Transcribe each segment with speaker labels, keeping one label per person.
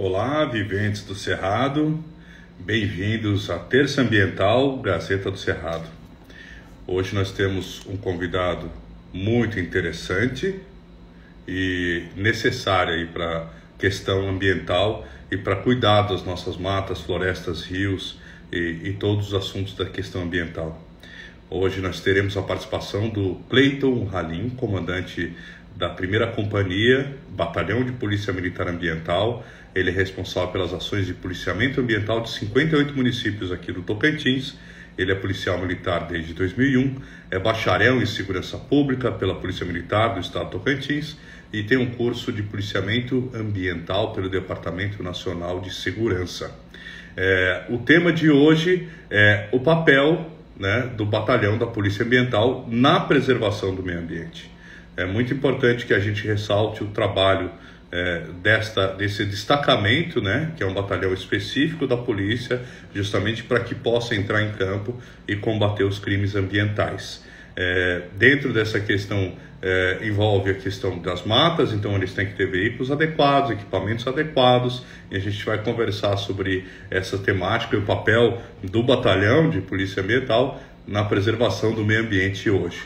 Speaker 1: Olá, viventes do Cerrado, bem-vindos à Terça Ambiental Gazeta do Cerrado. Hoje nós temos um convidado muito interessante e necessário para a questão ambiental e para cuidar das nossas matas, florestas, rios e, e todos os assuntos da questão ambiental. Hoje nós teremos a participação do Cleiton Halim, comandante da primeira companhia, Batalhão de Polícia Militar Ambiental. Ele é responsável pelas ações de policiamento ambiental de 58 municípios aqui do Tocantins. Ele é policial militar desde 2001, é bacharel em segurança pública pela Polícia Militar do Estado do Tocantins e tem um curso de policiamento ambiental pelo Departamento Nacional de Segurança. É, o tema de hoje é o papel né, do batalhão da Polícia Ambiental na preservação do meio ambiente. É muito importante que a gente ressalte o trabalho é, desta, desse destacamento, né, que é um batalhão específico da polícia, justamente para que possa entrar em campo e combater os crimes ambientais. É, dentro dessa questão é, envolve a questão das matas, então eles têm que ter veículos adequados, equipamentos adequados, e a gente vai conversar sobre essa temática e o papel do batalhão de polícia ambiental na preservação do meio ambiente hoje.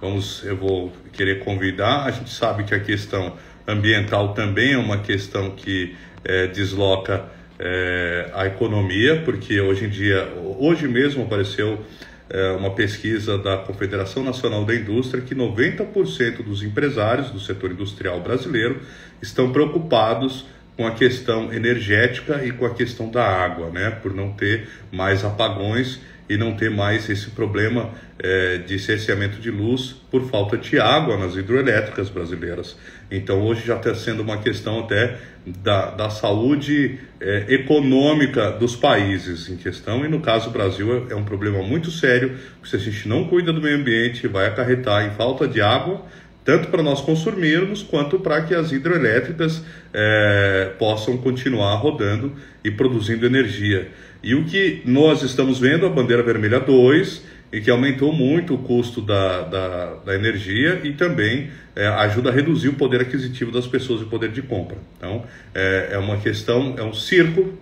Speaker 1: Vamos, eu vou querer convidar. A gente sabe que a questão ambiental também é uma questão que é, desloca é, a economia, porque hoje em dia, hoje mesmo apareceu é, uma pesquisa da Confederação Nacional da Indústria que 90% dos empresários do setor industrial brasileiro estão preocupados com a questão energética e com a questão da água, né? Por não ter mais apagões e não ter mais esse problema é, de cerceamento de luz por falta de água nas hidroelétricas brasileiras. Então hoje já está sendo uma questão até da, da saúde é, econômica dos países em questão, e no caso do Brasil é, é um problema muito sério, porque se a gente não cuida do meio ambiente, vai acarretar em falta de água, tanto para nós consumirmos quanto para que as hidroelétricas é, possam continuar rodando e produzindo energia. E o que nós estamos vendo, a bandeira vermelha 2, e que aumentou muito o custo da, da, da energia e também é, ajuda a reduzir o poder aquisitivo das pessoas e o poder de compra. Então, é, é uma questão, é um círculo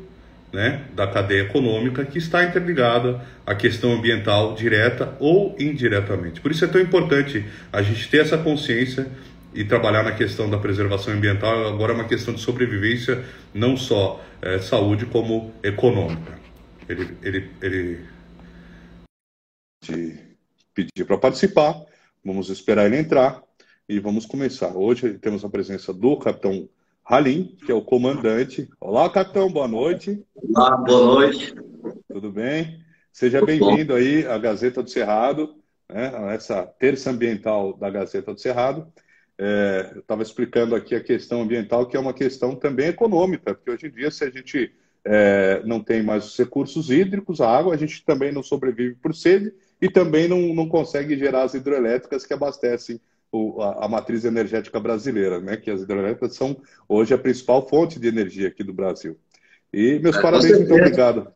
Speaker 1: né, da cadeia econômica que está interligada à questão ambiental direta ou indiretamente. Por isso é tão importante a gente ter essa consciência e trabalhar na questão da preservação ambiental. Agora é uma questão de sobrevivência, não só é, saúde, como econômica. Ele, ele, ele pedir para participar. Vamos esperar ele entrar e vamos começar. Hoje temos a presença do capitão Halim, que é o comandante. Olá, capitão, boa noite.
Speaker 2: Olá, boa noite.
Speaker 1: Tudo bem? Seja bem-vindo aí à Gazeta do Cerrado, né, essa terça ambiental da Gazeta do Cerrado. É, eu estava explicando aqui a questão ambiental, que é uma questão também econômica, porque hoje em dia, se a gente é, não tem mais os recursos hídricos, a água, a gente também não sobrevive por sede e também não, não consegue gerar as hidrelétricas que abastecem o, a, a, matriz energética brasileira, né? que as hidrelétricas são hoje a principal fonte de energia aqui do Brasil. E meus é, parabéns, muito obrigado.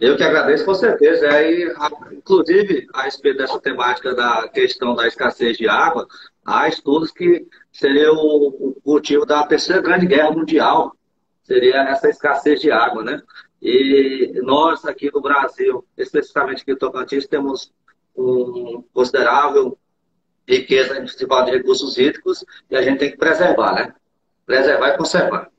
Speaker 2: Eu que agradeço, com certeza. É, inclusive, a respeito dessa temática da questão da escassez de água, há estudos que seria o, o motivo da terceira grande guerra mundial, seria essa escassez de água, né? E nós aqui no Brasil, especificamente aqui no Tocantins, temos um considerável riqueza principal de recursos hídricos e a gente tem que preservar, né? Preservar e conservar.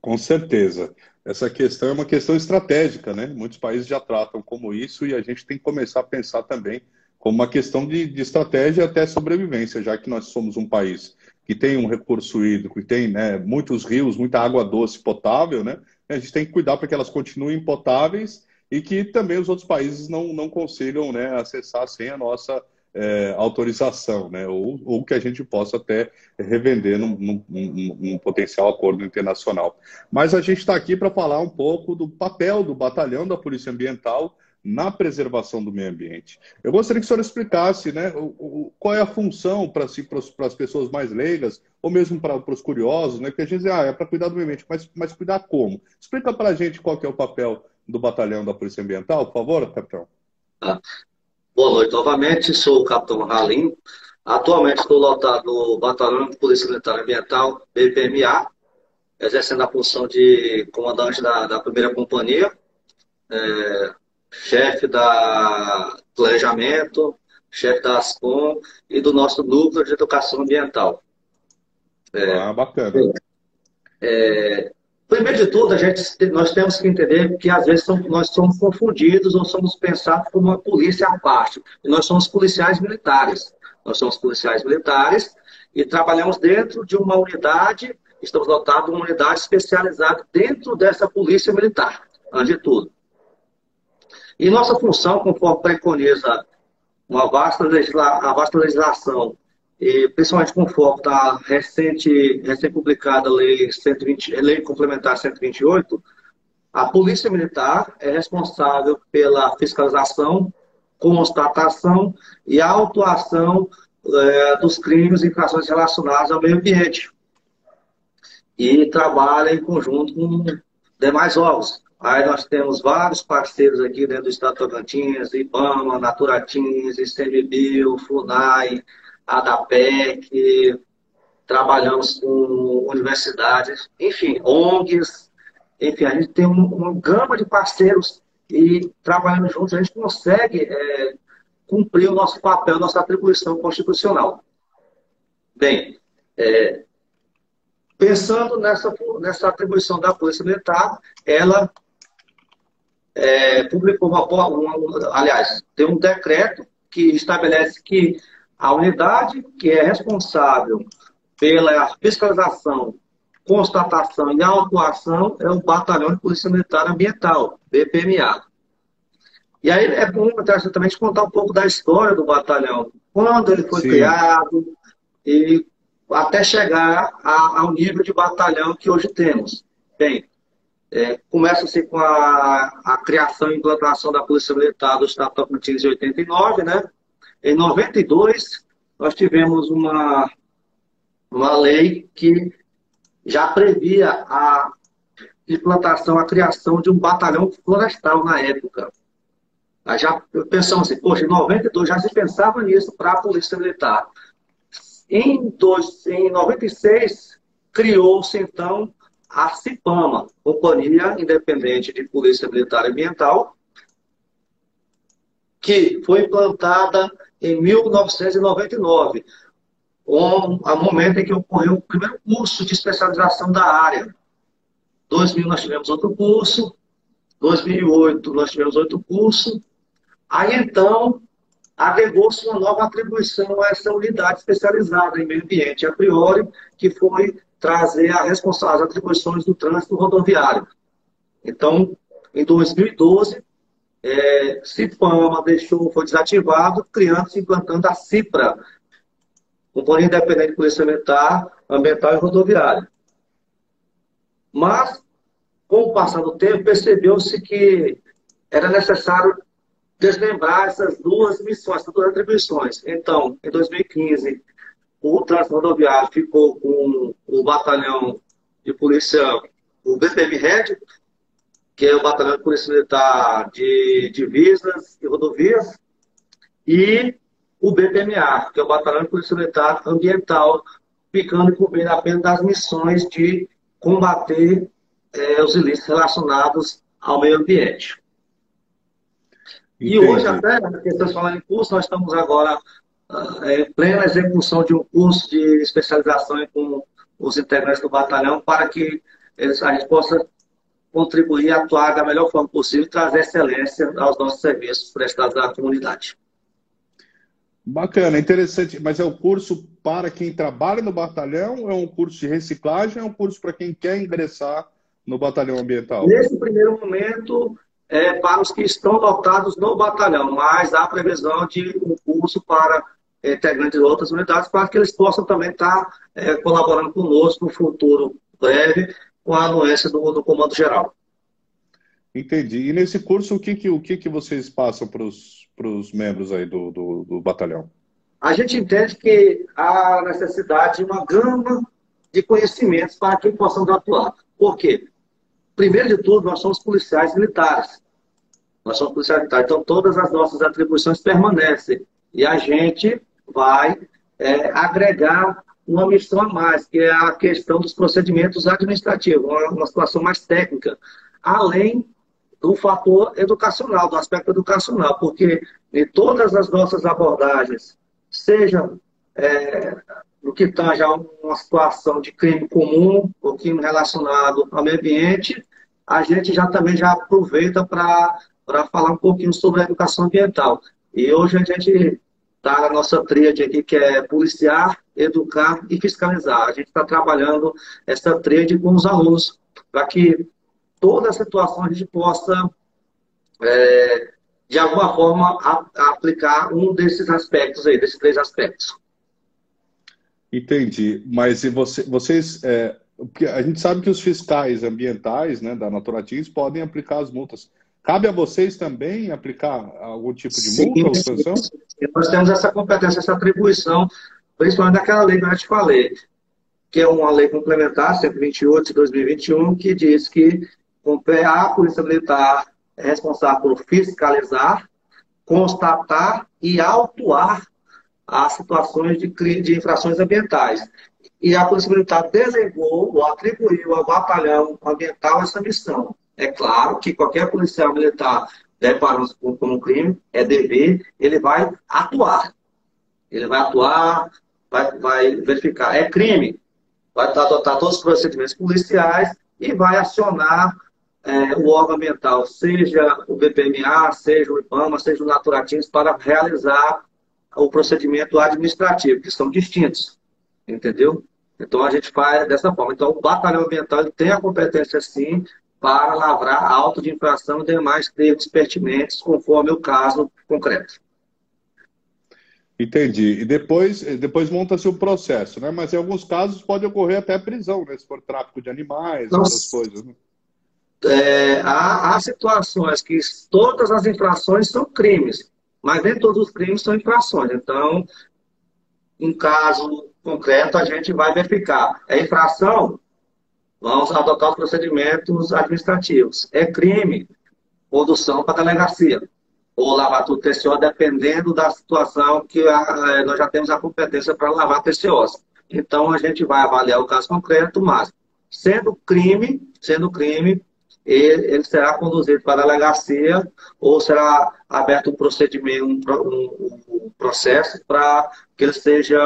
Speaker 1: Com certeza. Essa questão é uma questão estratégica, né? Muitos países já tratam como isso e a gente tem que começar a pensar também como uma questão de, de estratégia até sobrevivência, já que nós somos um país que tem um recurso hídrico e tem né, muitos rios, muita água doce potável, né? a gente tem que cuidar para que elas continuem potáveis e que também os outros países não, não consigam né, acessar sem a nossa é, autorização, né, ou, ou que a gente possa até revender num, num, num, num potencial acordo internacional. Mas a gente está aqui para falar um pouco do papel do batalhão da Polícia Ambiental na preservação do meio ambiente. Eu gostaria que o senhor explicasse né, o, o, qual é a função para si, as pessoas mais leigas, ou mesmo para os curiosos, né, que a gente diz, ah, é para cuidar do meio ambiente, mas, mas cuidar como? Explica para a gente qual é o papel do batalhão da Polícia Ambiental, por favor, capitão.
Speaker 2: Ah, boa noite novamente, sou o capitão Ralim. Atualmente estou lotado no Batalhão de Polícia Militar Ambiental, BPMA, exercendo a função de comandante da, da primeira companhia, é, chefe da planejamento, chefe da ASCOM e do nosso núcleo de educação ambiental.
Speaker 1: É, ah, bacana.
Speaker 2: É, primeiro de tudo, a gente, nós temos que entender que às vezes nós somos confundidos ou somos pensados como uma polícia à parte. E nós somos policiais militares. Nós somos policiais militares e trabalhamos dentro de uma unidade, estamos dotados de uma unidade especializada dentro dessa polícia militar, antes de tudo. E nossa função, conforme preconiza uma vasta, legisla a vasta legislação, e principalmente com foco da recente, recém-publicada lei, 120, lei Complementar 128, a Polícia Militar é responsável pela fiscalização, constatação e autuação é, dos crimes e infrações relacionadas ao meio ambiente. E trabalha em conjunto com demais órgãos. Aí nós temos vários parceiros aqui dentro do Estado de Tocantins, IBAMA, Naturatins, ICMBio, FUNAI, ADAPEC, trabalhamos com universidades, enfim, ONGs, enfim, a gente tem uma gama de parceiros e trabalhando juntos a gente consegue é, cumprir o nosso papel, nossa atribuição constitucional. Bem, é, pensando nessa, nessa atribuição da Polícia Militar, ela é, publicou uma, uma, aliás, tem um decreto que estabelece que a unidade que é responsável pela fiscalização, constatação e autuação é o Batalhão de Polícia Militar Ambiental, BPMA. E aí é bom também contar um pouco da história do batalhão, quando ele foi Sim. criado e até chegar a, ao nível de batalhão que hoje temos. Bem, é, Começa-se com a, a, criação e implantação da Polícia Militar do Estado Tocantins em 89, né? Em 92, nós tivemos uma, uma lei que já previa a implantação, a criação de um batalhão florestal na época. Aí já pensamos assim, poxa, em 92 já se pensava nisso para a Polícia Militar. Em, dois, em 96, criou-se então a CIPAMA, Companhia Independente de Polícia Militar Ambiental, que foi implantada em 1999, um, a momento em que ocorreu o primeiro curso de especialização da área. 2000 nós tivemos outro curso, 2008 nós tivemos outro curso, aí então agregou-se uma nova atribuição a essa unidade especializada em meio ambiente, a priori, que foi trazer a as atribuições do trânsito rodoviário. Então, em 2012, é, CIPAMA deixou, foi desativado, criando-se implantando a CIPRA, Companhia Independente de Polícia Militar, Ambiental e Rodoviária. Mas, com o passar do tempo, percebeu-se que era necessário desmembrar essas duas missões, essas duas atribuições. Então, em 2015, o trânsito rodoviário ficou com o batalhão de polícia, o BPM Red, que é o Batalhão de Polícia Militar de Divisas e Rodovias, e o BPMA, que é o Batalhão de Polícia Militar Ambiental, ficando cobrindo apenas das missões de combater é, os ilícitos relacionados ao meio ambiente. Entendi. E hoje, até, que estamos falando em curso, nós estamos agora é, em plena execução de um curso de especialização com os integrantes do batalhão para que eles, a gente possa contribuir atuar da melhor forma possível e trazer excelência aos nossos serviços prestados à comunidade.
Speaker 1: Bacana, interessante. Mas é um curso para quem trabalha no batalhão? É um curso de reciclagem? É um curso para quem quer ingressar no batalhão ambiental?
Speaker 2: Nesse primeiro momento, é para os que estão dotados no batalhão, mas há previsão de um curso para integrantes de outras unidades para que eles possam também estar é, colaborando conosco no futuro breve com a anuência do, do Comando Geral.
Speaker 1: Entendi. E nesse curso, o que, que, o que, que vocês passam para os membros aí do, do, do batalhão?
Speaker 2: A gente entende que há necessidade de uma gama de conhecimentos para que possamos atuar. Por quê? Primeiro de tudo, nós somos policiais militares. Nós somos policiais militares, então todas as nossas atribuições permanecem. E a gente vai é, agregar uma missão a mais, que é a questão dos procedimentos administrativos, uma, uma situação mais técnica, além do fator educacional, do aspecto educacional, porque em todas as nossas abordagens, seja é, no que tange a uma situação de crime comum, ou crime relacionado ao meio ambiente, a gente já também já aproveita para falar um pouquinho sobre a educação ambiental. E hoje a gente na nossa tríade aqui, que é policiar, educar e fiscalizar. A gente está trabalhando essa tríade com os alunos, para que toda a situação a gente possa, é, de alguma forma, a, a aplicar um desses aspectos aí, desses três aspectos.
Speaker 1: Entendi. Mas e você, vocês. É, porque a gente sabe que os fiscais ambientais né, da Naturatins podem aplicar as multas. Cabe a vocês também aplicar algum tipo de sim, multa ou sanção?
Speaker 2: Nós temos essa competência, essa atribuição, principalmente daquela lei que eu já te falei, que é uma lei complementar, 128 de 2021, que diz que a Polícia Militar é responsável por fiscalizar, constatar e autuar as situações de, de infrações ambientais. E a Polícia Militar delegou ou atribuiu ao batalhão ambiental essa missão. É claro que qualquer policial militar deparando com um crime, é dever, ele vai atuar. Ele vai atuar, vai, vai verificar. É crime, vai adotar todos os procedimentos policiais e vai acionar é, o órgão ambiental, seja o BPMA, seja o IBAMA, seja o Naturatins, para realizar o procedimento administrativo, que são distintos, entendeu? Então a gente faz dessa forma. Então o batalhão ambiental tem a competência sim para lavrar auto de infração e demais termos pertinentes, conforme o caso concreto.
Speaker 1: Entendi. E depois, depois monta-se o processo, né? Mas em alguns casos pode ocorrer até prisão, né? Se for tráfico de animais, Nossa. essas coisas, né?
Speaker 2: É, há, há situações que todas as infrações são crimes. Mas nem todos os crimes são infrações. Então, em caso concreto, a gente vai verificar. É infração? Vamos adotar os procedimentos administrativos. É crime? Condução para a delegacia. Ou lavar tudo TCO, dependendo da situação que a, nós já temos a competência para lavar TCOs. Então, a gente vai avaliar o caso concreto, mas sendo crime, sendo crime, ele, ele será conduzido para a delegacia ou será aberto um procedimento, um, um processo para que ele seja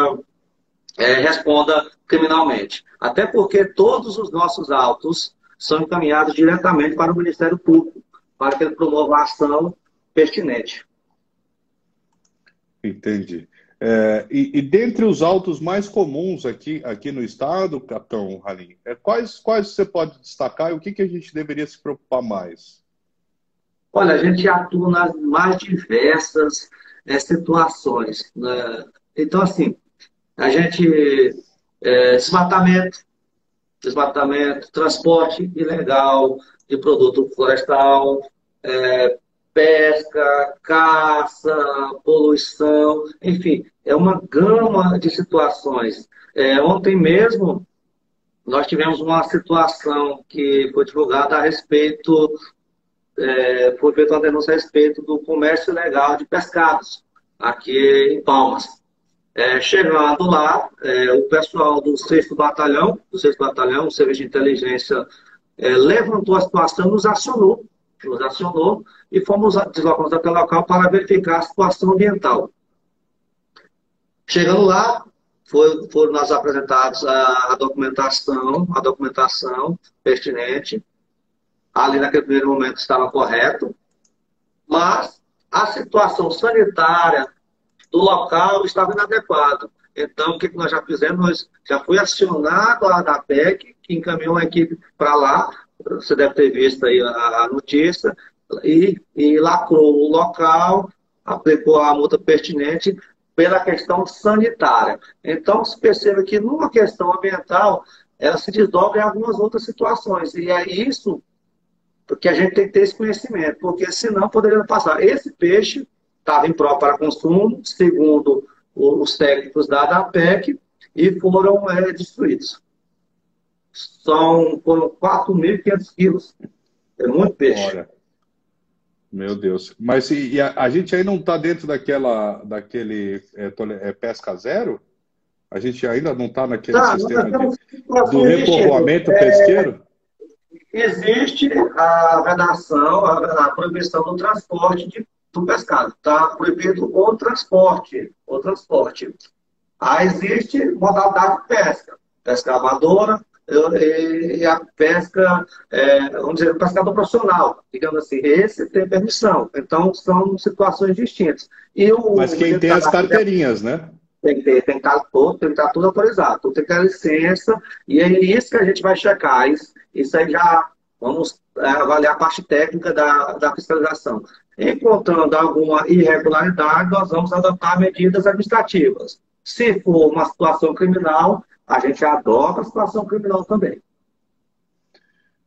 Speaker 2: é, responda criminalmente. Até porque todos os nossos autos são encaminhados diretamente para o Ministério Público, para que ele promova a ação pertinente.
Speaker 1: Entendi. É, e, e, dentre os autos mais comuns aqui, aqui no estado, capitão Halim, é, quais, quais você pode destacar e o que, que a gente deveria se preocupar mais?
Speaker 2: Olha, a gente atua nas mais diversas é, situações. Né? Então, assim, a gente. É, desmatamento, desmatamento, transporte ilegal de produto florestal, é, pesca, caça, poluição, enfim, é uma gama de situações. É, ontem mesmo, nós tivemos uma situação que foi divulgada a respeito, é, foi feita uma denúncia a respeito do comércio ilegal de pescados, aqui em Palmas. É, chegando lá, é, o pessoal do 6 Batalhão, do 6 Batalhão, o Serviço de Inteligência, é, levantou a situação, nos acionou nos acionou e fomos deslocamos até o local para verificar a situação ambiental. Chegando lá, foi, foram nós apresentados a, a, documentação, a documentação pertinente. Ali naquele primeiro momento estava correto, mas a situação sanitária do local estava inadequada. Então, o que nós já fizemos? Nós já foi acionado a ADAPEC, que encaminhou a equipe para lá, você deve ter visto aí a, notícia, e, e lacrou o local, aplicou a multa pertinente pela questão sanitária. Então, se percebe que numa questão ambiental, ela se desdobra em algumas outras situações. E é isso que a gente tem que ter esse conhecimento, porque senão poderia passar. Esse peixe estava em prova para consumo, segundo os técnicos da APEC, e foram é, destruídos são, foram 4.500 quilos. É muito peixe. Olha.
Speaker 1: Meu Deus. Mas e, a, a, gente aí não está dentro daquela, daquele é, é, pesca zero? A gente ainda não está naquele tá, sistema de, do repovoamento é, pesqueiro?
Speaker 2: Existe a vedação, a, a proibição do transporte de, do pescado. Está proibido o transporte. O transporte. Aí existe modalidade de pesca. Pesca amadora, e a pesca, é, vamos dizer, o pescador profissional, digamos assim, esse tem permissão. Então, são situações distintas.
Speaker 1: E o, Mas quem tem as carteirinhas, né?
Speaker 2: Tem que, ter, tem que estar todo, tem que estar tudo autorizado, tudo tem que ter licença, e é isso que a gente vai checar. Isso, isso aí já vamos avaliar a parte técnica da, da fiscalização. Encontrando alguma irregularidade, nós vamos adotar medidas administrativas. Se for uma situação criminal, a gente adota a situação criminal também.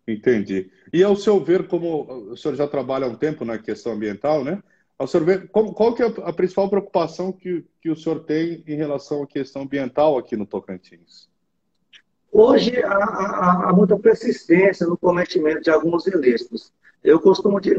Speaker 1: Entendi. E ao seu ver, como o senhor já trabalha há um tempo na questão ambiental, né? Ao senhor ver, qual, qual que é a principal preocupação que, que o senhor tem em relação à questão ambiental aqui no Tocantins?
Speaker 2: Hoje há, há, há muita persistência no cometimento de alguns ilícitos. Eu costumo dizer,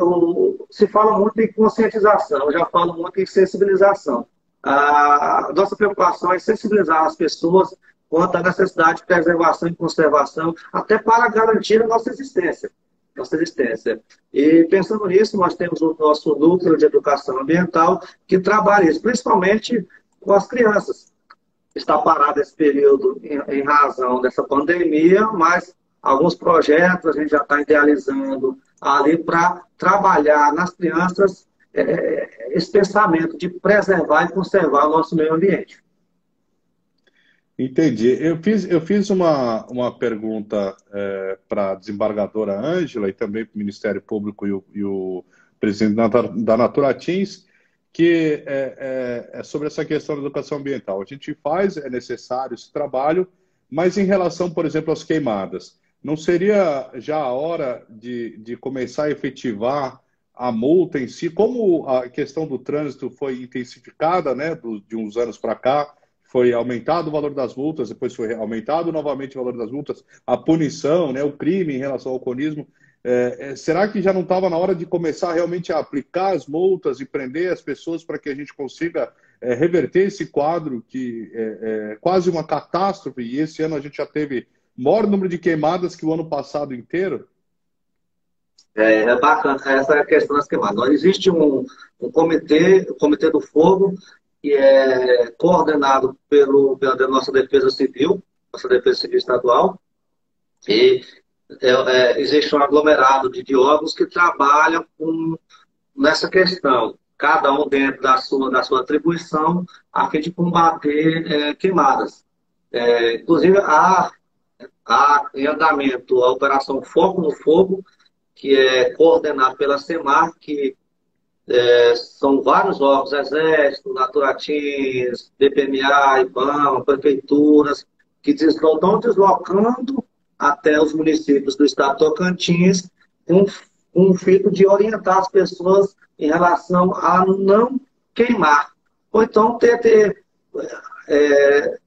Speaker 2: se fala muito em conscientização, eu já falo muito em sensibilização. A nossa preocupação é sensibilizar as pessoas quanto à necessidade de preservação e conservação, até para garantir a nossa existência. Nossa existência. E pensando nisso, nós temos o nosso núcleo de educação ambiental que trabalha principalmente com as crianças. Está parado esse período em, em razão dessa pandemia, mas alguns projetos a gente já está idealizando ali para trabalhar nas crianças é, esse pensamento de preservar e conservar o nosso meio ambiente.
Speaker 1: Entendi. Eu fiz, eu fiz uma, uma pergunta é, para a desembargadora Ângela e também para o Ministério Público e o, e o presidente da, Naturatins, que é, é, é, sobre essa questão da educação ambiental. A gente faz, é necessário esse trabalho, mas em relação, por exemplo, às queimadas, não seria já a hora de, de começar a efetivar a multa em si? Como a questão do trânsito foi intensificada né, do, de uns anos para cá, foi aumentado o valor das multas, depois foi aumentado novamente o valor das multas, a punição, né, o crime em relação ao alcoolismo. É, é, será que já não estava na hora de começar realmente a aplicar as multas e prender as pessoas para que a gente consiga é, reverter esse quadro que é, é, quase uma catástrofe? E esse ano a gente já teve maior número de queimadas que o ano passado inteiro?
Speaker 2: É, é bacana essa questão das queimadas. Existe um, um comitê, o Comitê do Fogo, que é coordenado pelo, pela nossa Defesa Civil, nossa Defesa Civil Estadual, e é, é, existe um aglomerado de, de órgãos que trabalham com, nessa questão, cada um dentro da sua, da sua atribuição, a fim de combater é, queimadas. É, inclusive, há, há em andamento a Operação Foco no Fogo, que é coordenada pela SEMAR, que é, são vários órgãos, Exército, Naturatins, BPMA, IBAMA, prefeituras, que estão deslocando até os municípios do estado de Tocantins com, com o fito de orientar as pessoas em relação a não queimar. Ou então ter, ter, é,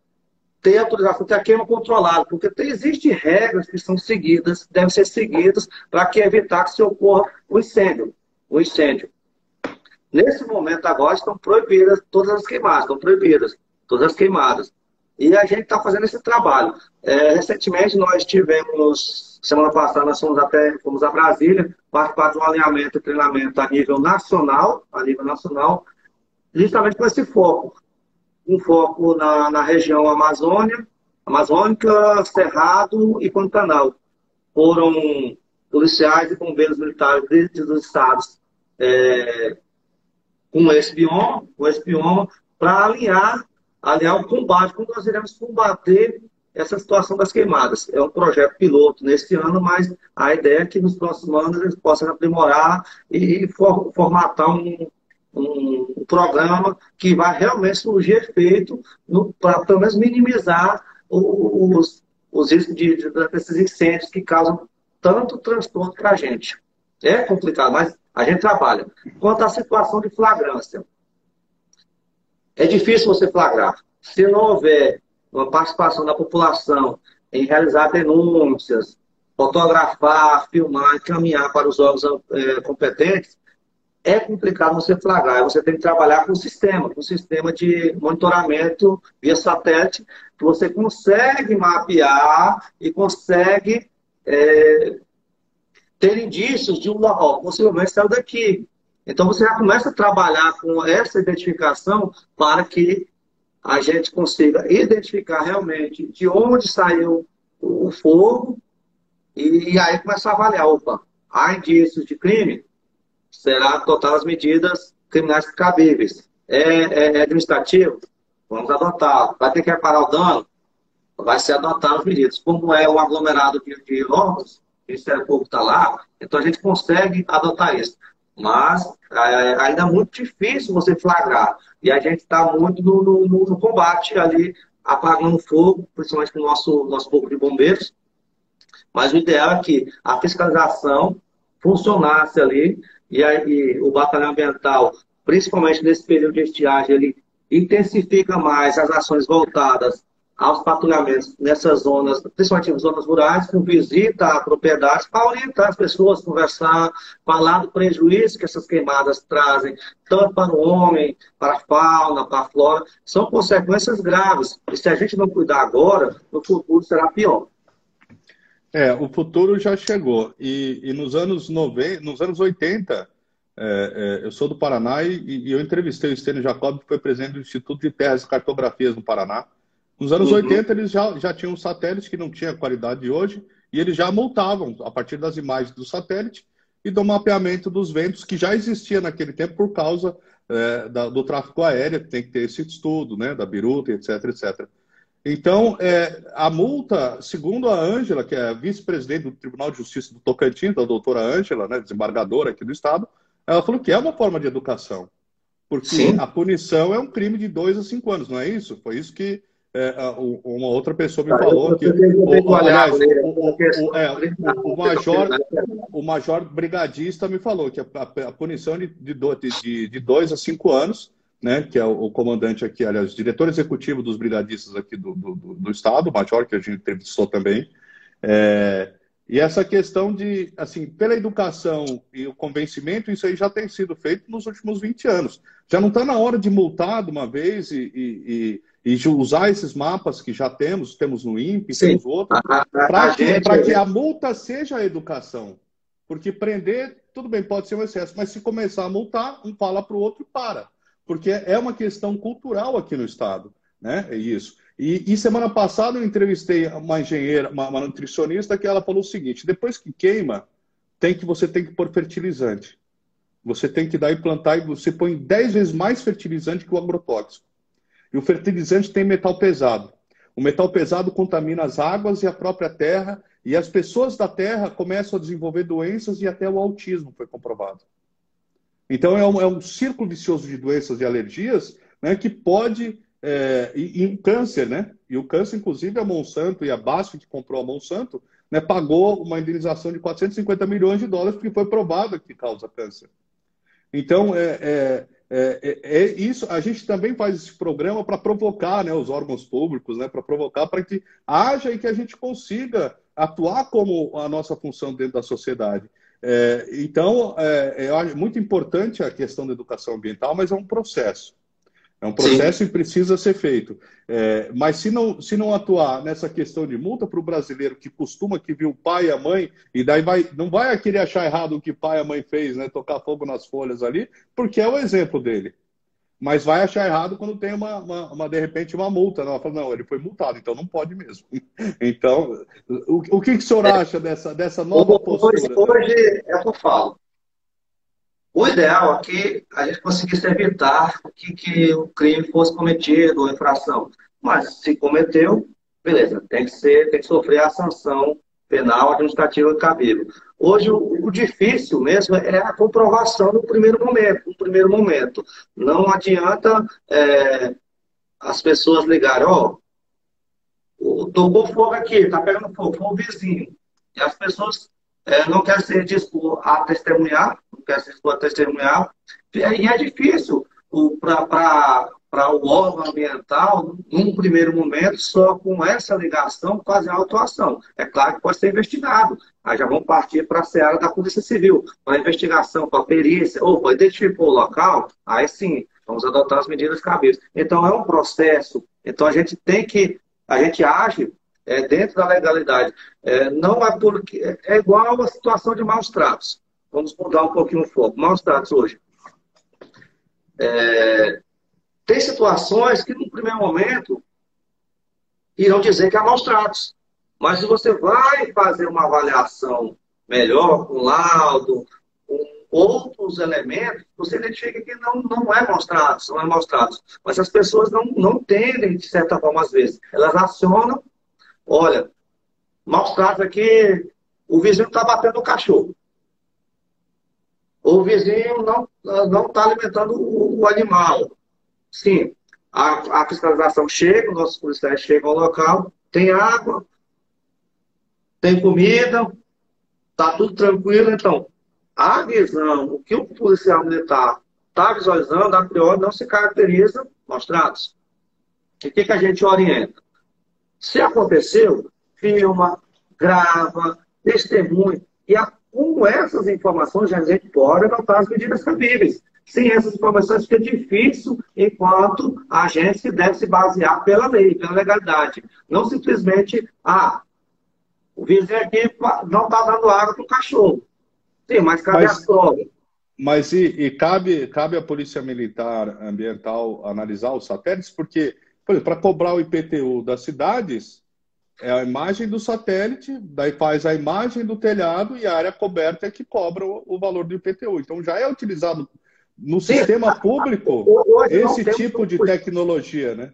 Speaker 2: ter autorização, ter a queima controlada, porque tem, existem regras que são seguidas, devem ser seguidas para que evitar que se ocorra o incêndio. O incêndio. Nesse momento agora estão proibidas todas as queimadas, estão proibidas todas as queimadas. E a gente está fazendo esse trabalho. É, recentemente nós tivemos, semana passada nós fomos até fomos a Brasília, participar de um alinhamento e treinamento a nível nacional, a nível nacional, justamente com esse foco. Um foco na, na região Amazônia, Amazônica, Cerrado e Pantanal. Foram policiais e bombeiros militares dos estados é, com esse bioma, com esse bioma, para alinhar, alinhar o combate, como nós iremos combater essa situação das queimadas. É um projeto piloto neste ano, mas a ideia é que nos próximos anos eles possam aprimorar e for, formatar um, um, um, programa que vai realmente surgir efeito para pelo menos minimizar os, os riscos de, de, desses incêndios que causam tanto transtorno para a gente. É complicado, mas a gente trabalha. Quanto à situação de flagrância, é difícil você flagrar. Se não houver uma participação da população em realizar denúncias, fotografar, filmar, encaminhar para os órgãos é, competentes, é complicado você flagrar. Você tem que trabalhar com o sistema, com o sistema de monitoramento via satélite, que você consegue mapear e consegue é, ter indícios de um local. Possivelmente saiu daqui. Então você já começa a trabalhar com essa identificação para que a gente consiga identificar realmente de onde saiu o fogo e, aí começar a avaliar, opa, há indícios de crime, será adotar as medidas criminais cabíveis. É, é, é, administrativo? Vamos adotar. Vai ter que reparar o dano? Vai ser adotar as medidas. Como é o aglomerado de, de órgãos, o Ministério Público está lá, então a gente consegue adotar isso. Mas ainda é muito difícil você flagrar. E a gente está muito no, no, no, combate ali, apagando fogo, principalmente com o nosso, nosso corpo de bombeiros. Mas o ideal é que a fiscalização funcionasse ali e, aí, o batalhão ambiental, principalmente nesse período de estiagem, ele intensifica mais as ações voltadas aos patrulhamentos nessas zonas, principalmente em zonas rurais, com visita a propriedades, para orientar as pessoas, conversar, falar do prejuízo que essas queimadas trazem, tanto para o homem, para a fauna, para a flora. São consequências graves. E se a gente não cuidar agora, no futuro será pior.
Speaker 1: É, o futuro já chegou. E, e nos, anos 90, nos anos 80, é, é, eu sou do Paraná e, e eu entrevistei o Estênio Jacob, que foi presidente do Instituto de Terras e Cartografias no Paraná. Nos anos uhum. 80, eles já, já tinham satélites que não tinha a qualidade de hoje, e eles já multavam a partir das imagens do satélite e do mapeamento dos ventos que já existia naquele tempo por causa é, da, do tráfego aéreo, que tem que ter esse estudo, né, da biruta, etc, etc. Então, é, a multa, segundo a Ângela, que é vice-presidente do Tribunal de Justiça do Tocantins, da doutora Ângela, né, desembargadora aqui do Estado, ela falou que é uma forma de educação. Porque Sim. a punição é um crime de dois a cinco anos, não é isso? Foi isso que é, uma outra pessoa me falou que o, aliás, o, é, o, major, o major brigadista me falou que a, a, punição de, de, de, dois a cinco anos né, que é o, o, comandante aqui, aliás, diretor executivo dos brigadistas aqui do, do, do Estado, o Major, que a gente entrevistou também. É, e essa questão de, assim, pela educação e o convencimento, isso aí já tem sido feito nos últimos 20 anos. Já não está na hora de multar de uma vez e, e, e, e, usar esses mapas que já temos, temos no INPE, Sim. temos outros, para que, que a multa seja a educação. Porque prender, tudo bem, pode ser um excesso, mas se começar a multar, um fala para o outro e para porque é uma questão cultural aqui no Estado, né? É isso. E, e semana passada eu entrevistei uma engenheira, uma, uma, nutricionista, que ela falou o seguinte: depois que queima, tem que você tem que pôr fertilizante. Você tem que dar e plantar e você põe 10 vezes mais fertilizante que o agrotóxico. E o fertilizante tem metal pesado. O metal pesado contamina as águas e a própria terra, e as pessoas da terra começam a desenvolver doenças e até o autismo foi comprovado. Então, é um, é um círculo vicioso de doenças e alergias né, que pode. É, e, e câncer, né? E o câncer, inclusive, a Monsanto e a BASF, que comprou a Monsanto, né, pagou uma indenização de 450 milhões de dólares porque foi provado que causa câncer. Então, é, é, é, é isso. A gente também faz esse programa para provocar né, os órgãos públicos, né, para provocar para que haja e que a gente consiga atuar como a nossa função dentro da sociedade. É, então, é, é muito importante a questão da educação ambiental, mas é um processo. É um processo Sim. e precisa ser feito. É, mas se não, se não atuar nessa questão de multa para o brasileiro que costuma que viu o pai e a mãe, e daí vai, não vai querer achar errado o que pai e a mãe fez, né? Tocar fogo nas folhas ali, porque é o exemplo dele mas vai achar errado quando tem uma, uma, uma de repente, uma multa. Não, fala, não, ele foi multado, então não pode mesmo. Então, o, o que, que o senhor acha dessa, dessa nova postura?
Speaker 2: Hoje é o que eu falo. O ideal é que a gente conseguisse evitar que, que o crime fosse cometido, ou infração. Mas se cometeu, beleza, tem que ser, tem que sofrer a sanção penal administrativa cabível. Hoje, o, o, difícil mesmo é a comprovação no primeiro momento. No primeiro momento. Não adianta é, as pessoas ligarem, ó, oh, tocou fogo aqui, tá pegando fogo, foi o vizinho. E as pessoas é, não querem ser dispor a testemunhar, dispor a testemunhar. E, é difícil para o órgão ambiental, num primeiro momento, só com essa ligação fazer a autuação. É claro que pode ser investigado. Aí já vamos partir para a seara da Polícia Civil, para investigação, para perícia, ou para identificar o local, aí sim, vamos adotar as medidas cabíveis. Então é um processo. Então a gente tem que, a gente age é, dentro da legalidade. É, não é porque. É, é igual a situação de maus tratos. Vamos mudar um pouquinho o foco. Maus tratos hoje. É, tem situações que, no primeiro momento, irão dizer que há maus tratos. Mas se você vai fazer uma avaliação melhor, com laudo, com outros elementos, você identifica que não, não é maus tratos, não é maus tratos. Mas as pessoas não, não entendem, de certa forma, às vezes. Elas acionam, olha, maus tratos aqui, o vizinho está batendo o cachorro. O vizinho não está alimentando o, o animal. Sim, a, a fiscalização chega, nossos policiais chegam ao local, tem água, tem comida, está tudo tranquilo. Então, a visão, o que o policial militar está visualizando, a priori, não se caracteriza maus tratos. E o que, que a gente orienta? Se aconteceu, filma, grava, testemunha. E a, com essas informações, a gente pode adotar as medidas cabíveis. Sem essas informações fica difícil, enquanto a gente deve se basear pela lei, pela legalidade. Não simplesmente, ah, o vizinho aqui não está dando água para o cachorro. Sim, mas cadê mas, a prova?
Speaker 1: Mas e, e, cabe, cabe à Polícia Militar Ambiental analisar os satélites? Porque, por exemplo, para cobrar o IPTU das cidades, é a imagem do satélite, daí faz a imagem do telhado e a área coberta é que cobra o, o valor do IPTU. Então já é utilizado no sistema público esse tipo de tecnologia, né?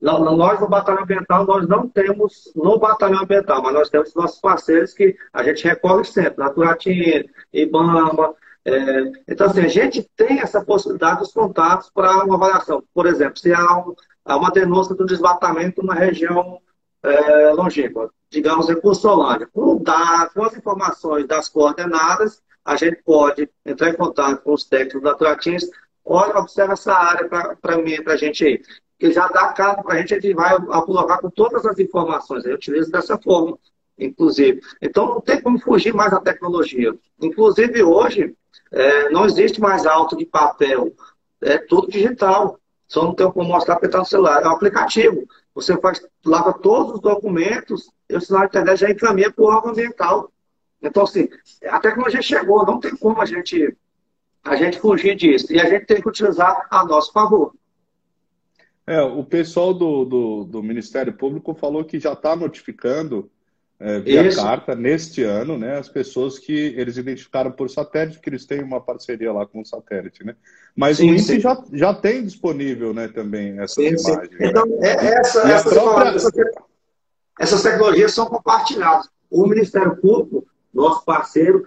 Speaker 2: Não, nós no Batalhão Ambiental, nós não temos no Batalhão Ambiental, mas nós temos nossos parceiros que a gente recorre sempre, Naturatina, Ibama. É, então, assim, a gente tem essa possibilidade dos contatos para uma avaliação. Por exemplo, se há, um, há uma denúncia de um desmatamento numa região é, longínqua, digamos, em Cursolândia, com, com as informações das coordenadas, a gente pode entrar em contato com os técnicos da Tratins. Olha, observa essa área para mim, para a gente aí. Que já dá cara para a gente, a gente vai colocar com todas as informações. Eu utilizo dessa forma, inclusive. Então, não tem como fugir mais da tecnologia. Inclusive, hoje, é, não existe mais auto de papel. É tudo digital. Só não tem como mostrar porque está no celular. É um aplicativo. Você faz, lava todos os documentos e o sinal de internet já encaminha para o órgão ambiental. Então, assim, a tecnologia chegou, não tem como a gente, a gente fugir disso. E a gente tem que utilizar a nosso favor.
Speaker 1: É, o pessoal do, do, do Ministério Público falou que já está notificando é, via Isso. carta neste ano, né, as pessoas que eles identificaram por satélite, que eles têm uma parceria lá com o satélite, né? Mas sim, o INPE já, já tem disponível, né, também essas sim, imagens. Sim.
Speaker 2: Né? Então, é, essa, essa própria... essas, essas tecnologias são compartilhadas. O Ministério Público nosso parceiro,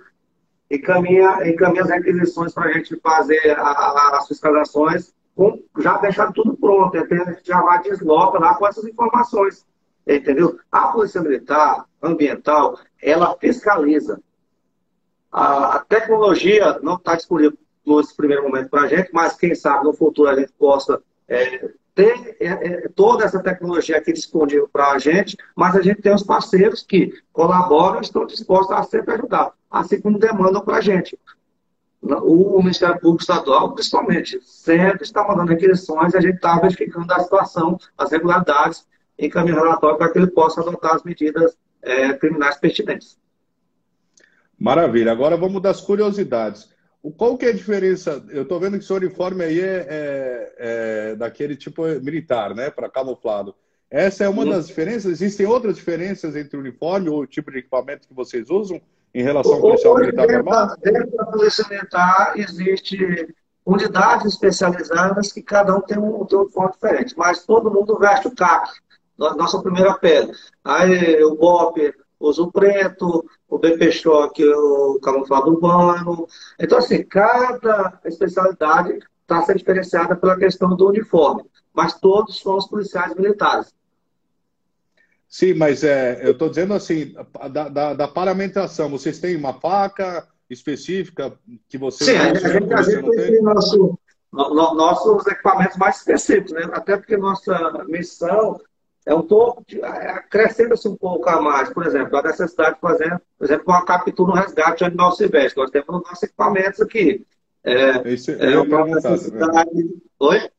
Speaker 2: encaminha, encaminha as requisições para a gente fazer a, a, as fiscalizações, com, já deixar tudo pronto, a gente já vai desloca lá com essas informações. Entendeu? A Polícia Militar Ambiental, ela fiscaliza. A, a tecnologia não está disponível nesse primeiro momento para a gente, mas quem sabe no futuro a gente possa é, tem é, é, toda essa tecnologia aqui disponível para a gente, mas a gente tem os parceiros que colaboram e estão dispostos a sempre ajudar, assim como demandam para a gente. O Ministério Público Estadual, principalmente, sempre está mandando requisições e a gente está verificando a situação, as regularidades, encaminhando relatório para que ele possa adotar as medidas é, criminais pertinentes.
Speaker 1: Maravilha. Agora vamos das curiosidades. Qual que é a diferença? Eu estou vendo que seu uniforme aí é, é, é daquele tipo militar, né? Para camuflado. Essa é uma das diferenças? Existem outras diferenças entre o uniforme ou o tipo de equipamento que vocês usam em relação ao policial militar normal?
Speaker 2: Dentro da polícia militar existe unidades especializadas que cada um tem um, tem um uniforme diferente, mas todo mundo veste o CAC, nossa primeira pele. Aí o BOP usa o preto, o BP Choque, o camuflado urbano. Então, assim, cada especialidade está sendo diferenciada pela questão do uniforme, mas todos somos policiais militares.
Speaker 1: Sim, mas é, eu estou dizendo assim, da, da, da, paramentação, vocês têm uma faca específica que vocês...
Speaker 2: Sim, a gente, a gente tem nosso, no, nossos equipamentos mais específicos, né? Até porque nossa missão é um pouco, é, acrescenta-se um pouco a mais. Por exemplo, a necessidade de fazer, por exemplo, uma captura no resgate de animal silvestre. Nós temos nos nossos equipamentos aqui.
Speaker 1: É, Esse, é uma necessidade... Oi?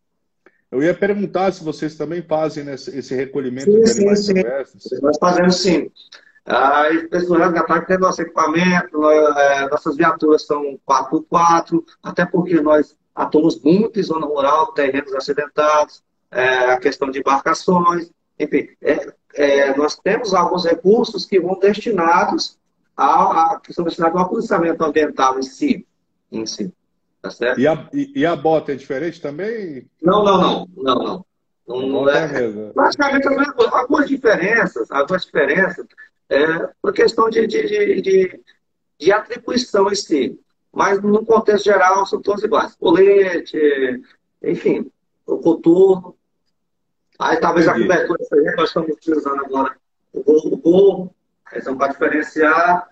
Speaker 1: Eu ia perguntar se vocês também fazem esse recolhimento sim, de animais sim, silvestres.
Speaker 2: Sim. Nós fazemos sim. Aí, pessoal resgatar tem nosso equipamento, nós, é, nossas viaturas são 4x4, até porque nós atuamos muito em zona rural, terrenos acidentados, é, a questão de embarcações, enfim, é, é, nós temos alguns recursos que vão destinados a, a que são destinados ao policiamento ambiental em si, em si. Tá certo?
Speaker 1: E a, e, e a bota é diferente também?
Speaker 2: Não, não, não, não, não. não, não é, é praticamente as mesmas coisas. Algumas diferenças, algumas diferenças, é, por questão de, de, de, de, de atribuição em si. Mas no contexto geral são todos iguais. Colete, enfim, o coturno, Aí talvez Entendi. a cobertura que nós estamos utilizando agora o gol do gol, questão para diferenciar,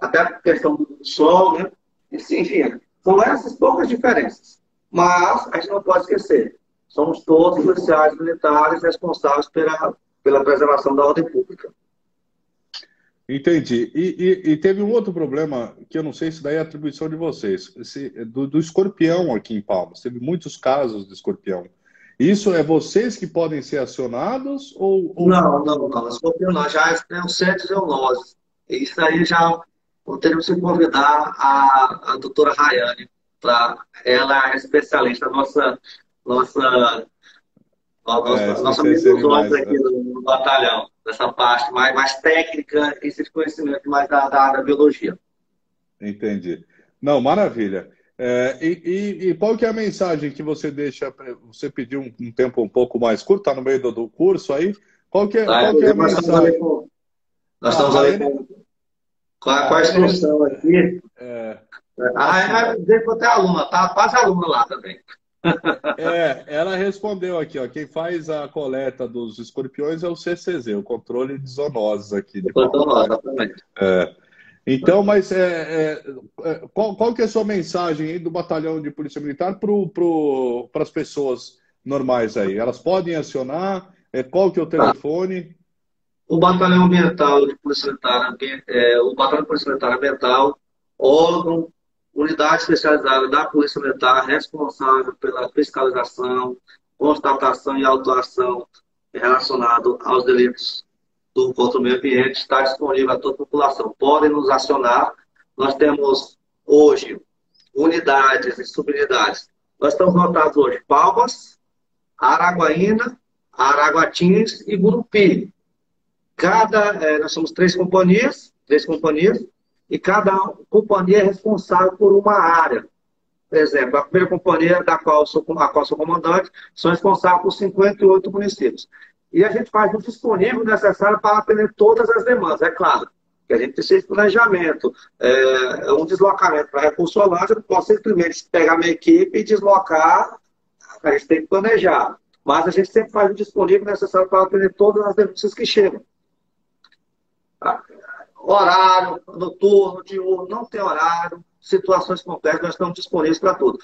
Speaker 2: até a questão do sol, né? Enfim, são essas poucas diferenças. Mas a gente não pode esquecer, somos todos policiais militares responsáveis pela, pela preservação da ordem pública.
Speaker 1: Entendi. E, e, e, teve um outro problema que eu não sei se daí é atribuição de vocês, esse, do, do, escorpião aqui em Palmas. Teve muitos casos de escorpião. Isso é vocês que podem ser acionados? Ou, ou...
Speaker 2: Não, não, não. Escorpião não. Já é um centro de zoonose. Isso aí já teremos que convidar a, a doutora Rayane. Pra, ela é especialista, nossa, nossa, nossa, é, nossa aqui né? no, no, batalhão, dessa parte mais, mais técnica, esse conhecimento mais da, da área da biologia.
Speaker 1: Entendi. Não, maravilha. É, e, e, e, qual que é a mensagem que você deixa? Você pediu um, um tempo um pouco mais curto, está no meio do, do, curso aí. Qual que é, ah, qual que é a mensagem?
Speaker 2: Com, nós estamos ah, ali com, com, a, com a instrução aqui. É, ah, é, vou ter aluna, tá? Quase aluna lá também.
Speaker 1: É, ela respondeu aqui, ó. Quem faz a coleta dos escorpiões é o CCZ, o controle de zoonoses aqui. De zoonoses, exatamente. É. Então, mas é, é, é, qual, qual que é a sua mensagem aí do batalhão de polícia militar para as pessoas normais aí? Elas podem acionar? É, qual que é o telefone?
Speaker 2: O batalhão ambiental de polícia militar, é, o batalhão de polícia militar ambiental, órgão, unidade especializada da polícia militar responsável pela fiscalização, constatação e autuação relacionado aos delitos do contra meio ambiente está disponível a toda a população. Podem nos acionar. Nós temos hoje unidades e subunidades. Nós estamos notados hoje Palmas, Araguaína, Araguatins e Gurupi. Cada, é, nós somos três companhias, três companhias, e cada companhia é responsável por uma área. Por exemplo, a primeira companhia da qual sou, a qual sou comandante são responsáveis por 58 municípios e a gente faz o disponível necessário para atender todas as demandas. É claro que a gente precisa de planejamento. É, um deslocamento para Recurso Holândia, não posso simplesmente pegar minha equipe e deslocar, a gente tem que planejar. Mas a gente sempre faz o disponível necessário para atender todas as denúncias que chegam. Tá? Horário, noturno, diurno, não tem horário, situações complexas, nós estamos disponíveis para tudo.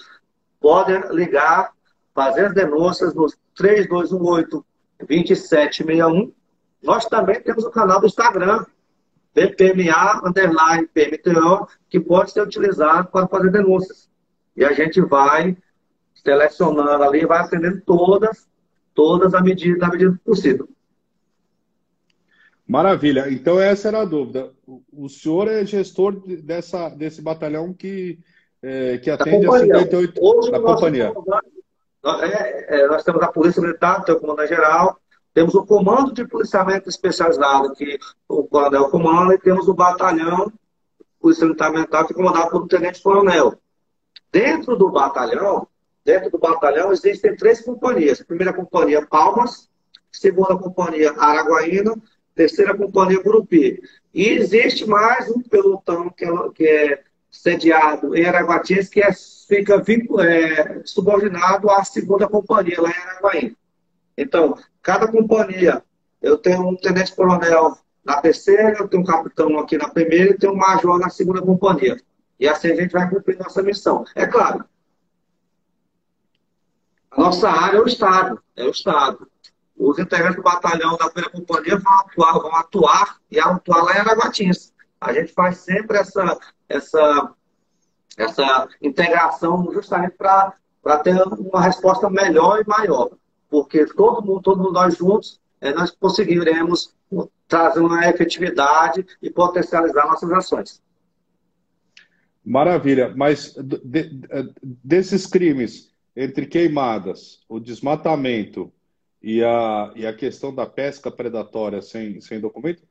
Speaker 2: Podem ligar, fazer as denúncias no 3218 2761. Nós também temos o canal do Instagram, BPMA, underline PMTO, que pode ser utilizado para fazer denúncias. E a gente vai selecionando ali, vai atendendo todas, todas à medida, à medida possível.
Speaker 1: Maravilha. Então essa era a dúvida. O senhor é gestor dessa, desse batalhão que, é, que atende a 58 Hoje, da companhia.
Speaker 2: É, é, nós temos a Polícia Militar, tem o comandante geral, temos o Comando de Policiamento Especializado, que o coronel comanda, e temos o Batalhão Polícia Militar Mental, que é comandado pelo Tenente Coronel. Dentro do batalhão, dentro do batalhão existem três companhias. A primeira companhia, Palmas, segunda companhia, Araguaína, terceira companhia, Gurupi. E existe mais um pelotão que é, que é sediado em Araguatins, que é, fica é, subordinado à segunda companhia, lá em Araguaína. Então, cada companhia, eu tenho um tenente-coronel na terceira, eu tenho um capitão aqui na primeira e tenho um major na segunda companhia. E assim a gente vai cumprir nossa missão. É claro, A nossa área é o Estado, é o Estado. Os integrantes do batalhão da primeira companhia vão atuar, vão atuar e atuar lá em Araguatins. A gente faz sempre essa, essa, essa integração justamente para ter uma resposta melhor e maior. Porque todo mundo, todo mundo nós juntos, é, nós conseguiremos trazer uma efetividade e potencializar nossas ações.
Speaker 1: Maravilha, mas de, de, desses crimes, entre queimadas, o desmatamento e a, e a questão da pesca predatória sem, sem documento,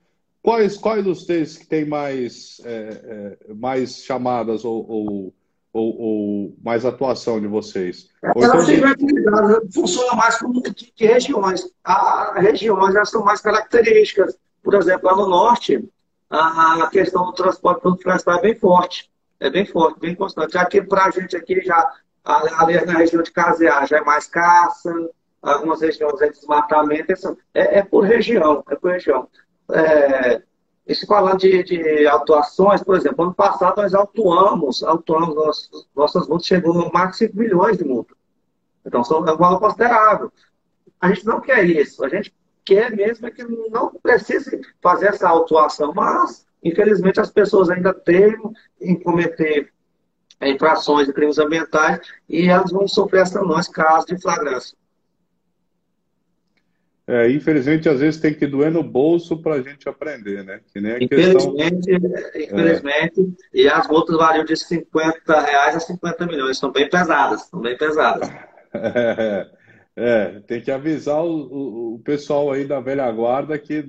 Speaker 1: quais, quais dos três que tem mais, é, é, mais chamadas ou, ou, ou, ou, mais atuação de vocês?
Speaker 2: Ou então... funciona mais como de, de regiões. As regiões elas são mais características. Por exemplo, lá no norte, a, a questão do transporte pelo florestal é bem forte. É bem forte, bem constante. Aqui, para a gente aqui, já, ali na região de Casear, já é mais caça, algumas regiões é desmatamento, é, é por região, é por região. É, falando de, de autuações, por exemplo, ano passado nós autuamos, autuamos, nossas, nossas multas chegou mais de 5 milhões de multas. Então, é um valor considerável. A gente não quer isso, a gente quer mesmo é que não precise fazer essa autuação, mas, infelizmente, as pessoas ainda temem em cometer infrações de crimes ambientais e elas vão sofrer sanções caso de flagrância.
Speaker 1: É, infelizmente, às vezes tem que doer no bolso para a gente aprender, né?
Speaker 2: Que nem a infelizmente, questão... infelizmente, é. e as multas variam de 50 reais a 50 milhões, são bem pesadas, são bem pesadas.
Speaker 1: É, é tem que avisar o, o, o, pessoal aí da velha guarda que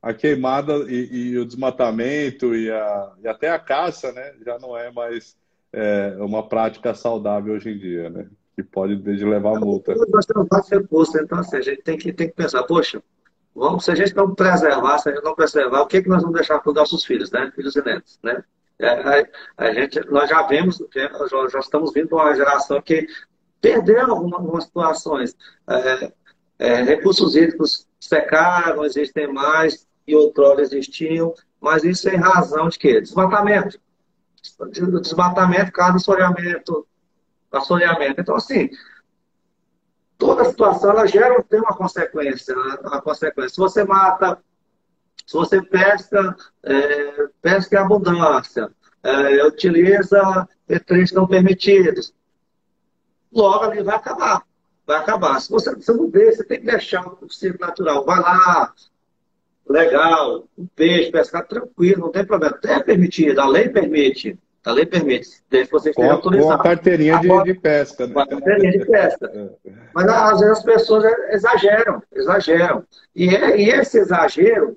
Speaker 1: a queimada e, e o desmatamento e, a, e, até a caça, né? Já não é mais é, uma prática saudável hoje em dia, né? Que pode desde levar multa.
Speaker 2: Nós temos vários recursos, então assim, a gente tem que, tem que pensar, poxa, vamos, se a gente não preservar, se a gente não preservar, o que, é que nós vamos deixar para os nossos filhos, né? Filhos e netos, né? É, a, a, gente, nós já vemos, já, já estamos vindo uma geração que perdeu algumas, algumas situações. É, é, recursos hídricos secaram, existem mais, e outrora existiam, mas isso em razão de quê? Desmatamento. Desmatamento, caso assoreamento, assoreamento. Então, assim, toda situação ela gera tem uma consequência, né? uma consequência. Se você mata, se você pesca, é, pesca em abundância, é, utiliza petris não permitidos, logo ali vai acabar. Vai acabar. Se você, você não deixa, você tem que deixar o ciclo natural. Vai lá, legal, um peixe, pescar tranquilo, não tem problema. É permitido, a lei permite. A lei permite, desde que você esteja
Speaker 1: autorizado. Com a carteirinha de, de, pesca.
Speaker 2: Né? Com a carteirinha de pesca. É. Mas às vezes as pessoas exageram, exageram. E, é, e esse exagero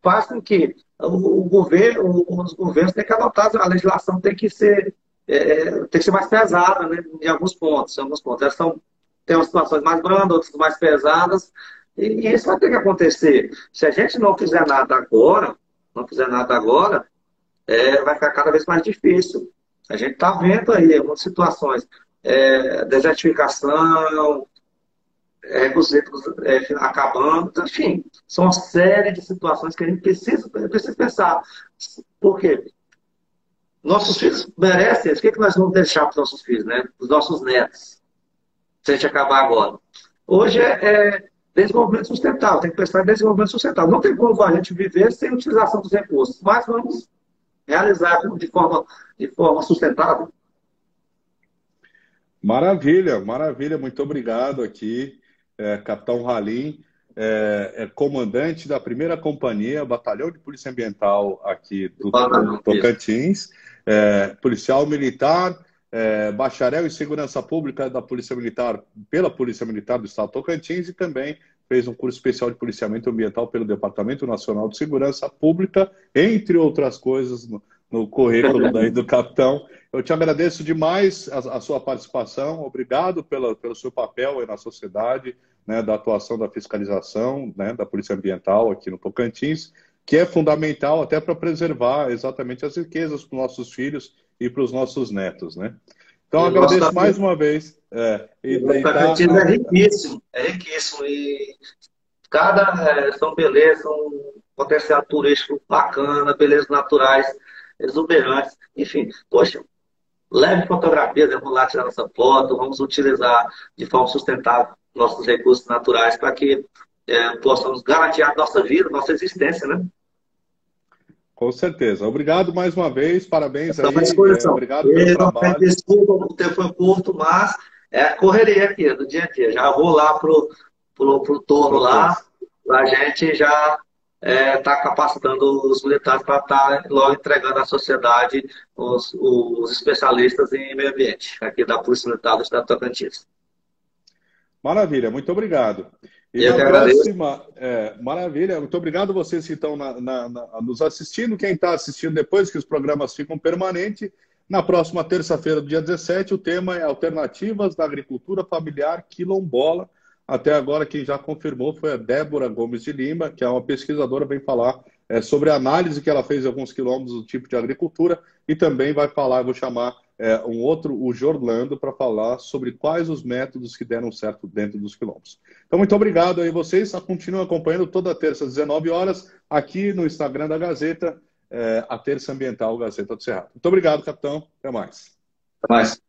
Speaker 2: faz com que o, o governo, os governos têm que adotar, a legislação tem que ser, é, tem que ser mais pesada né, em alguns pontos. Em alguns pontos. Elas são, tem umas situações mais brandas, outras mais pesadas. E, e isso vai ter que acontecer. Se a gente não fizer nada agora, não fizer nada agora, é, vai ficar cada vez mais difícil. A gente está vendo aí algumas situações, é, desertificação, é, recursos é, acabando, enfim, são uma série de situações que a gente precisa, precisa pensar. Por quê? Nossos filhos merecem isso. O que, é que nós vamos deixar para os nossos filhos, né? Para os nossos netos, se a gente acabar agora? Hoje é, é desenvolvimento sustentável, tem que pensar em desenvolvimento sustentável. Não tem como a gente viver sem utilização dos recursos, mas vamos realizar de forma, de forma sustentável.
Speaker 1: Maravilha, maravilha. Muito obrigado aqui, é, Capitão Ralim, é, é, comandante da primeira companhia, Batalhão de Polícia Ambiental aqui do, do Tocantins, é, policial militar, é, bacharel em segurança pública da Polícia Militar, pela Polícia Militar do Estado do Tocantins e também fez um curso especial de policiamento ambiental pelo Departamento Nacional de Segurança Pública, entre outras coisas, no, no currículo daí do capitão. Eu te agradeço demais a, a sua participação, obrigado pela, pelo seu papel na sociedade, né, da atuação da fiscalização né, da Polícia Ambiental aqui no Tocantins, que é fundamental até para preservar exatamente as riquezas para os nossos filhos e para os nossos netos, né? Então, e agradeço mais uma vez.
Speaker 2: É, e, o Tocantins tá... é riquíssimo, é riquíssimo. E cada é, são belezas, um potencial turístico bacana, belezas naturais exuberantes. Enfim, poxa, leve fotografias, vamos lá tirar nossa foto, vamos utilizar de forma sustentável nossos recursos naturais para que é, possamos garantir a nossa vida, nossa existência, né?
Speaker 1: Com certeza. Obrigado mais uma vez, parabéns
Speaker 2: Estamos aí.
Speaker 1: É, obrigado pelo trabalho.
Speaker 2: Desculpa, o tempo foi curto, mas é correria aqui, do dia a dia. Já vou lá pro, pro, pro torno lá, para a gente já está é, tá capacitando os militares para estar tá logo entregando à sociedade os, os, especialistas em meio ambiente, aqui da Polícia Militar do Estado do Tocantins.
Speaker 1: Maravilha, muito obrigado.
Speaker 2: E Eu na próxima,
Speaker 1: é, maravilha, muito obrigado a vocês que estão na, na, na, nos assistindo, quem está assistindo depois, que os programas ficam permanentes. Na próxima terça-feira, dia 17, o tema é Alternativas da Agricultura Familiar Quilombola. Até agora, quem já confirmou foi a Débora Gomes de Lima, que é uma pesquisadora, vem falar é, sobre a análise que ela fez em alguns quilômetros do tipo de agricultura e também vai falar, vou chamar é, um outro, o Jorlando, para falar sobre quais os métodos que deram certo dentro dos quilômetros. Então, muito obrigado aí vocês. Continuem acompanhando toda terça às 19 horas aqui no Instagram da Gazeta, é, a Terça Ambiental Gazeta do Cerrado. Muito obrigado, capitão. Até mais.
Speaker 2: Até mais.